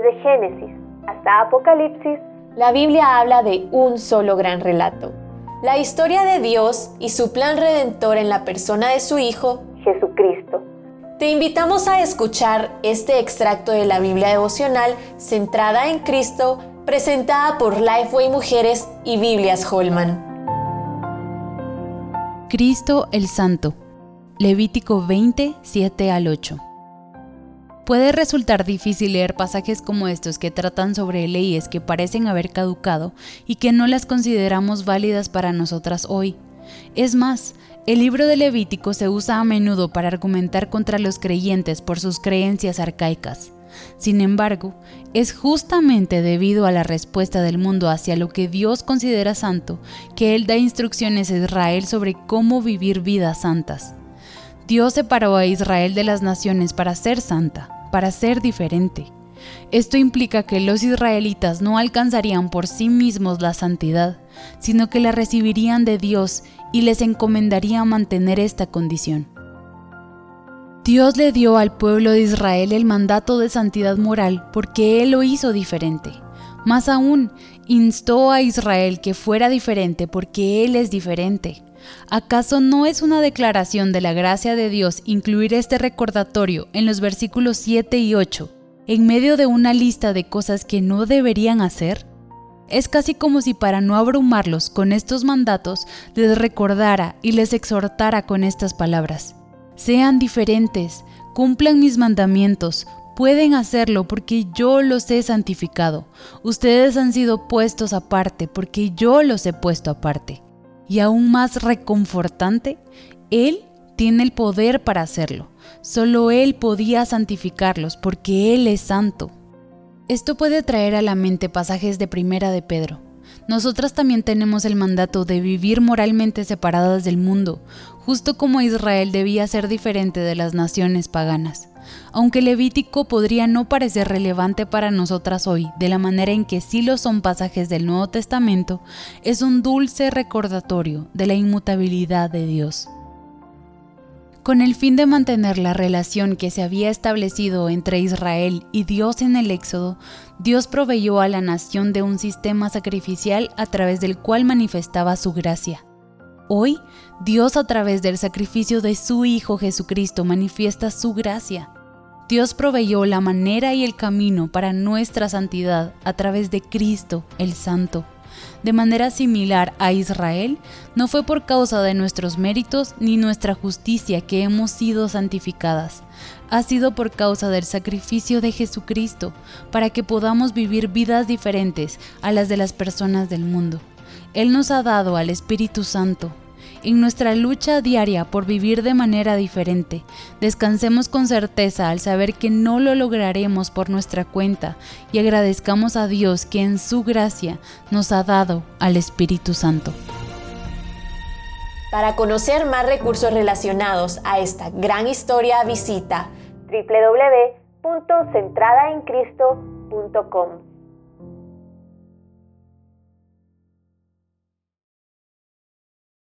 Desde Génesis hasta Apocalipsis, la Biblia habla de un solo gran relato. La historia de Dios y su plan redentor en la persona de su Hijo, Jesucristo. Te invitamos a escuchar este extracto de la Biblia devocional centrada en Cristo, presentada por Lifeway Mujeres y Biblias Holman. Cristo el Santo. Levítico 20, 7 al 8. Puede resultar difícil leer pasajes como estos que tratan sobre leyes que parecen haber caducado y que no las consideramos válidas para nosotras hoy. Es más, el libro de Levítico se usa a menudo para argumentar contra los creyentes por sus creencias arcaicas. Sin embargo, es justamente debido a la respuesta del mundo hacia lo que Dios considera santo que Él da instrucciones a Israel sobre cómo vivir vidas santas. Dios separó a Israel de las naciones para ser santa para ser diferente. Esto implica que los israelitas no alcanzarían por sí mismos la santidad, sino que la recibirían de Dios y les encomendaría mantener esta condición. Dios le dio al pueblo de Israel el mandato de santidad moral porque Él lo hizo diferente. Más aún, instó a Israel que fuera diferente porque Él es diferente. ¿Acaso no es una declaración de la gracia de Dios incluir este recordatorio en los versículos 7 y 8, en medio de una lista de cosas que no deberían hacer? Es casi como si para no abrumarlos con estos mandatos les recordara y les exhortara con estas palabras. Sean diferentes, cumplan mis mandamientos, pueden hacerlo porque yo los he santificado. Ustedes han sido puestos aparte porque yo los he puesto aparte y aún más reconfortante, Él tiene el poder para hacerlo. Solo Él podía santificarlos porque Él es santo. Esto puede traer a la mente pasajes de Primera de Pedro. Nosotras también tenemos el mandato de vivir moralmente separadas del mundo, justo como Israel debía ser diferente de las naciones paganas. Aunque Levítico podría no parecer relevante para nosotras hoy, de la manera en que sí lo son pasajes del Nuevo Testamento, es un dulce recordatorio de la inmutabilidad de Dios. Con el fin de mantener la relación que se había establecido entre Israel y Dios en el Éxodo, Dios proveyó a la nación de un sistema sacrificial a través del cual manifestaba su gracia. Hoy, Dios a través del sacrificio de su Hijo Jesucristo manifiesta su gracia. Dios proveyó la manera y el camino para nuestra santidad a través de Cristo el Santo. De manera similar a Israel, no fue por causa de nuestros méritos ni nuestra justicia que hemos sido santificadas, ha sido por causa del sacrificio de Jesucristo, para que podamos vivir vidas diferentes a las de las personas del mundo. Él nos ha dado al Espíritu Santo. En nuestra lucha diaria por vivir de manera diferente, descansemos con certeza al saber que no lo lograremos por nuestra cuenta y agradezcamos a Dios que en su gracia nos ha dado al Espíritu Santo. Para conocer más recursos relacionados a esta gran historia, visita www.centradaencristo.com.